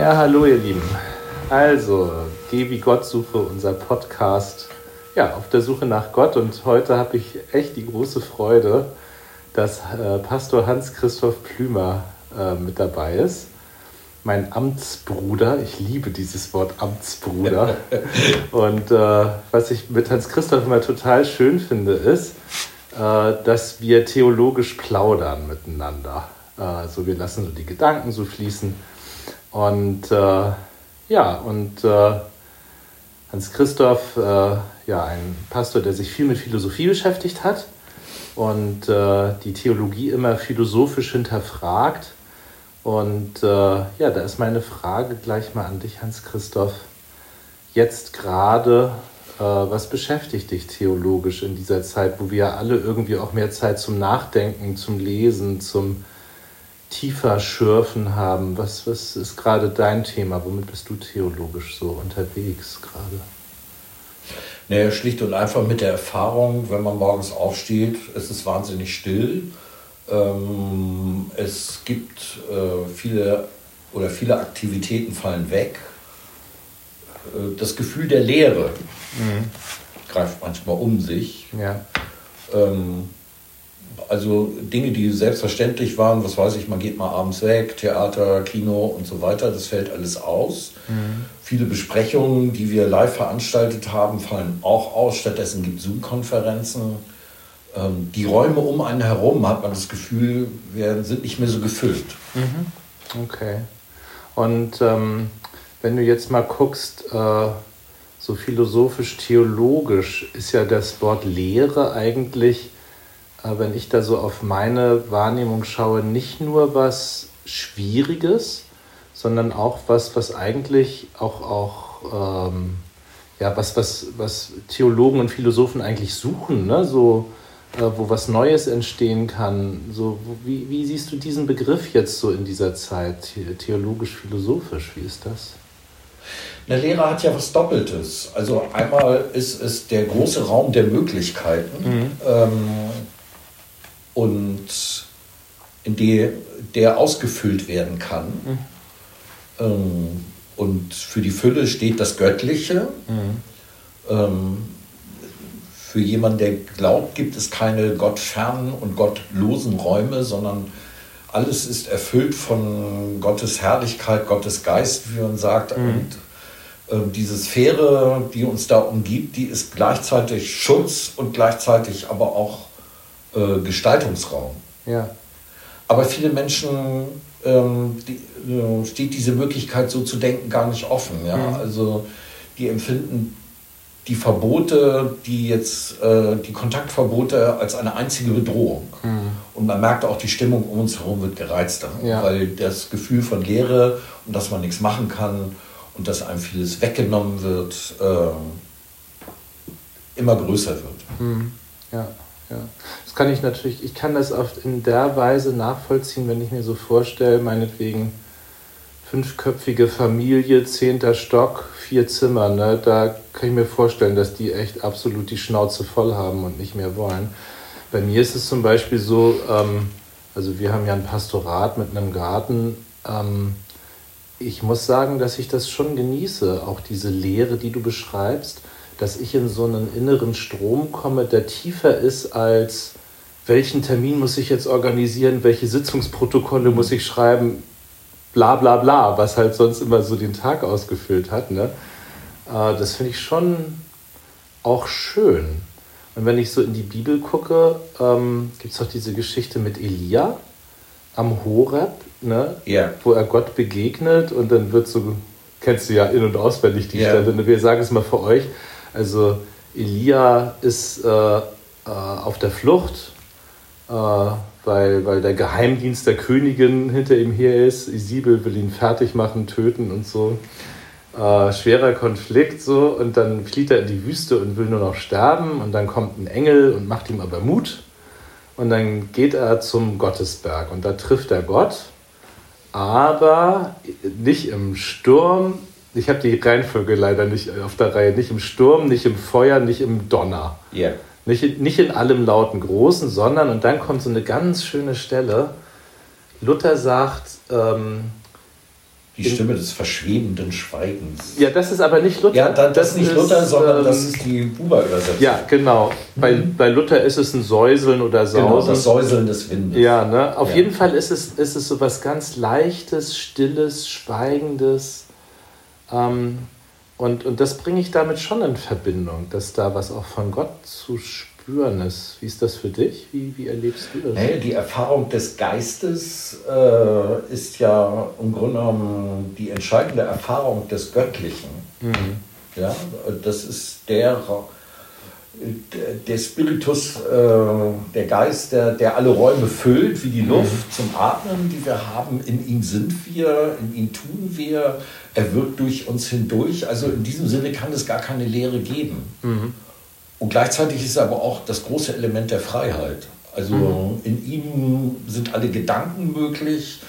Ja, hallo ihr Lieben. Also, Geh wie Gott suche, unser Podcast. Ja, auf der Suche nach Gott. Und heute habe ich echt die große Freude, dass äh, Pastor Hans-Christoph Plümer äh, mit dabei ist. Mein Amtsbruder. Ich liebe dieses Wort Amtsbruder. Und äh, was ich mit Hans-Christoph immer total schön finde, ist, äh, dass wir theologisch plaudern miteinander. Also wir lassen so die Gedanken so fließen. Und äh, ja, und äh, Hans Christoph, äh, ja, ein Pastor, der sich viel mit Philosophie beschäftigt hat und äh, die Theologie immer philosophisch hinterfragt. Und äh, ja, da ist meine Frage gleich mal an dich, Hans Christoph. Jetzt gerade, äh, was beschäftigt dich theologisch in dieser Zeit, wo wir alle irgendwie auch mehr Zeit zum Nachdenken, zum Lesen, zum tiefer schürfen haben. Was, was ist gerade dein Thema? Womit bist du theologisch so unterwegs gerade? Naja, schlicht und einfach mit der Erfahrung, wenn man morgens aufsteht, es ist wahnsinnig still. Ähm, es gibt äh, viele oder viele Aktivitäten fallen weg. Äh, das Gefühl der Leere mhm. greift manchmal um sich. Ja. Ähm, also Dinge, die selbstverständlich waren, was weiß ich, man geht mal abends weg, Theater, Kino und so weiter, das fällt alles aus. Mhm. Viele Besprechungen, die wir live veranstaltet haben, fallen auch aus. Stattdessen gibt es Zoom-Konferenzen. Ähm, die Räume um einen herum, hat man das Gefühl, wir sind nicht mehr so gefüllt. Mhm. Okay. Und ähm, wenn du jetzt mal guckst, äh, so philosophisch-theologisch ist ja das Wort Lehre eigentlich wenn ich da so auf meine Wahrnehmung schaue, nicht nur was Schwieriges, sondern auch was, was eigentlich auch, auch ähm, ja, was, was, was Theologen und Philosophen eigentlich suchen, ne? so, äh, wo was Neues entstehen kann. So, wie, wie siehst du diesen Begriff jetzt so in dieser Zeit, theologisch-philosophisch? Wie ist das? Eine Lehre hat ja was Doppeltes. Also einmal ist es der große Raum der Möglichkeiten. Mhm. Ähm, und in die, der ausgefüllt werden kann. Mhm. Ähm, und für die Fülle steht das Göttliche. Mhm. Ähm, für jemanden, der glaubt, gibt es keine gottfernen und gottlosen Räume, sondern alles ist erfüllt von Gottes Herrlichkeit, Gottes Geist, wie man sagt. Mhm. Und äh, diese Sphäre, die uns da umgibt, die ist gleichzeitig Schutz und gleichzeitig aber auch äh, Gestaltungsraum. Ja. Aber viele Menschen ähm, die, äh, steht diese Möglichkeit, so zu denken, gar nicht offen. Ja? Mhm. Also die empfinden die Verbote, die jetzt äh, die Kontaktverbote als eine einzige Bedrohung. Mhm. Und man merkt auch, die Stimmung um uns herum wird gereizter, ja. weil das Gefühl von Leere und dass man nichts machen kann und dass einem vieles weggenommen wird, äh, immer größer wird. Mhm. Ja. Ja, das kann ich natürlich, ich kann das oft in der Weise nachvollziehen, wenn ich mir so vorstelle, meinetwegen fünfköpfige Familie, zehnter Stock, vier Zimmer, ne? da kann ich mir vorstellen, dass die echt absolut die Schnauze voll haben und nicht mehr wollen. Bei mir ist es zum Beispiel so, ähm, also wir haben ja ein Pastorat mit einem Garten. Ähm, ich muss sagen, dass ich das schon genieße, auch diese Lehre, die du beschreibst dass ich in so einen inneren Strom komme, der tiefer ist als welchen Termin muss ich jetzt organisieren, welche Sitzungsprotokolle muss ich schreiben, bla bla bla, was halt sonst immer so den Tag ausgefüllt hat. Ne? Äh, das finde ich schon auch schön. Und wenn ich so in die Bibel gucke, ähm, gibt es doch diese Geschichte mit Elia am Horeb, ne? Yeah. wo er Gott begegnet und dann wird so, kennst du ja in- und auswendig die yeah. Stelle, ne? wir sagen es mal für euch, also Elia ist äh, äh, auf der Flucht, äh, weil, weil der Geheimdienst der Königin hinter ihm her ist. Isabel will ihn fertig machen, töten und so. Äh, schwerer Konflikt so und dann flieht er in die Wüste und will nur noch sterben und dann kommt ein Engel und macht ihm aber Mut und dann geht er zum Gottesberg und da trifft er Gott, aber nicht im Sturm, ich habe die Reihenfolge leider nicht auf der Reihe. Nicht im Sturm, nicht im Feuer, nicht im Donner. Yeah. Nicht, nicht in allem lauten Großen, sondern, und dann kommt so eine ganz schöne Stelle. Luther sagt, ähm, die Stimme des verschwebenden Schweigens. Ja, das ist aber nicht Luther. Ja, das, das ist nicht Luther, sondern ähm, das ist die Buber-Übersetzung. Ja, genau. Bei, mhm. bei Luther ist es ein Säuseln oder Sausen. Genau, das Säuseln des Windes. Ja, ne? auf ja. jeden Fall ist es, ist es so was ganz Leichtes, Stilles, Schweigendes. Ähm, und, und das bringe ich damit schon in Verbindung, dass da was auch von Gott zu spüren ist. Wie ist das für dich? Wie, wie erlebst du das? Hey, die Erfahrung des Geistes äh, ist ja im Grunde genommen die entscheidende Erfahrung des Göttlichen. Mhm. Ja, das ist der, der Spiritus, äh, der Geist, der, der alle Räume füllt, wie die Luft mhm. zum Atmen, die wir haben. In ihm sind wir, in ihm tun wir. Er wirkt durch uns hindurch. Also in diesem Sinne kann es gar keine Lehre geben. Mhm. Und gleichzeitig ist es aber auch das große Element der Freiheit. Also mhm. in ihm sind alle Gedanken möglich,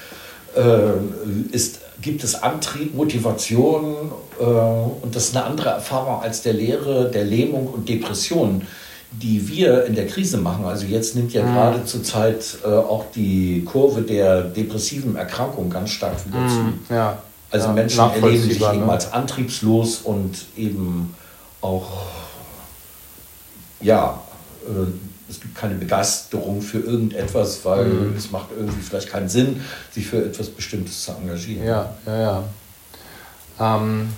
äh, ist, gibt es Antrieb, Motivation äh, und das ist eine andere Erfahrung als der Lehre, der Lähmung und Depression, die wir in der Krise machen. Also jetzt nimmt ja mhm. gerade zur Zeit äh, auch die Kurve der depressiven Erkrankung ganz stark wieder mhm. zu. Ja. Also ja, Menschen erleben sich eben ne? als antriebslos und eben auch ja, äh, es gibt keine Begeisterung für irgendetwas, weil mhm. es macht irgendwie vielleicht keinen Sinn, sich für etwas Bestimmtes zu engagieren. Ja, ja, ja. Ähm,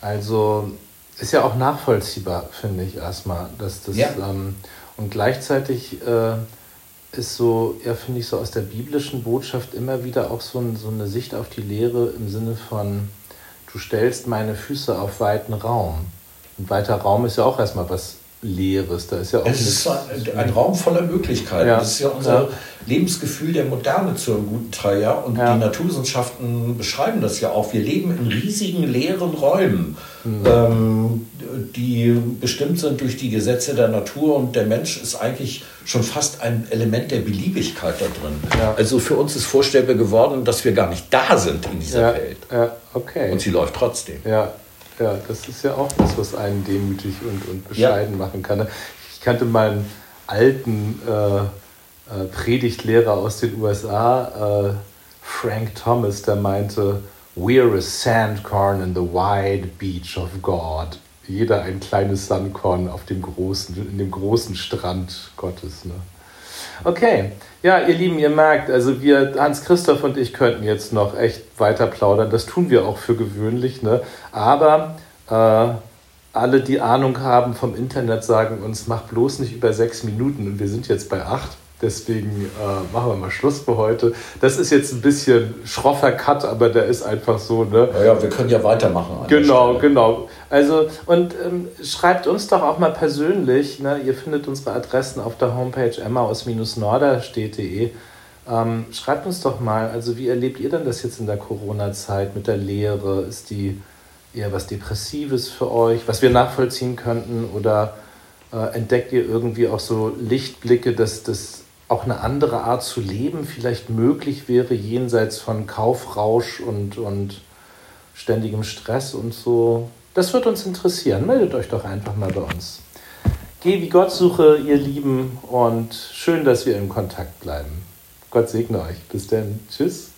also ist ja auch nachvollziehbar, finde ich erstmal, dass das ja. ähm, und gleichzeitig äh, ist so, ja, finde ich so aus der biblischen Botschaft immer wieder auch so, ein, so eine Sicht auf die Lehre im Sinne von, du stellst meine Füße auf weiten Raum. Und weiter Raum ist ja auch erstmal was Leeres. Da ist ja auch es ist ein, ein, Raum voller Möglichkeiten. Ja. Das ist ja unser ja. Lebensgefühl der Moderne zu einem guten Teil. Ja? Und ja. die Naturwissenschaften beschreiben das ja auch. Wir leben in riesigen leeren Räumen, mhm. ähm, die bestimmt sind durch die Gesetze der Natur. Und der Mensch ist eigentlich schon fast ein Element der Beliebigkeit da drin. Also für uns ist vorstellbar geworden, dass wir gar nicht da sind in dieser Welt. Okay. Und sie läuft trotzdem. Ja. Ja, das ist ja auch das, was einen demütig und, und bescheiden ja. machen kann. Ich kannte meinen alten äh, äh, Predigtlehrer aus den USA, äh, Frank Thomas, der meinte, We're a sandcorn in the wide beach of God. Jeder ein kleines Sandkorn auf dem großen, in dem großen Strand Gottes. Ne? Okay, ja, ihr Lieben, ihr merkt, also wir, Hans-Christoph und ich könnten jetzt noch echt weiter plaudern. Das tun wir auch für gewöhnlich, ne? Aber äh, alle, die Ahnung haben vom Internet, sagen uns, mach bloß nicht über sechs Minuten und wir sind jetzt bei acht. Deswegen äh, machen wir mal Schluss für heute. Das ist jetzt ein bisschen schroffer Cut, aber der ist einfach so. Ne? Naja, wir können ja weitermachen. Genau, genau. Also, und ähm, schreibt uns doch auch mal persönlich. Ne? Ihr findet unsere Adressen auf der Homepage emmaus-norderstedt.de. Ähm, schreibt uns doch mal, also wie erlebt ihr denn das jetzt in der Corona-Zeit mit der Lehre? Ist die eher was Depressives für euch, was wir nachvollziehen könnten? Oder äh, entdeckt ihr irgendwie auch so Lichtblicke, dass das auch eine andere Art zu leben vielleicht möglich wäre, jenseits von Kaufrausch und, und ständigem Stress und so. Das wird uns interessieren. Meldet euch doch einfach mal bei uns. Geh wie Gott suche, ihr Lieben, und schön, dass wir in Kontakt bleiben. Gott segne euch. Bis dann. Tschüss.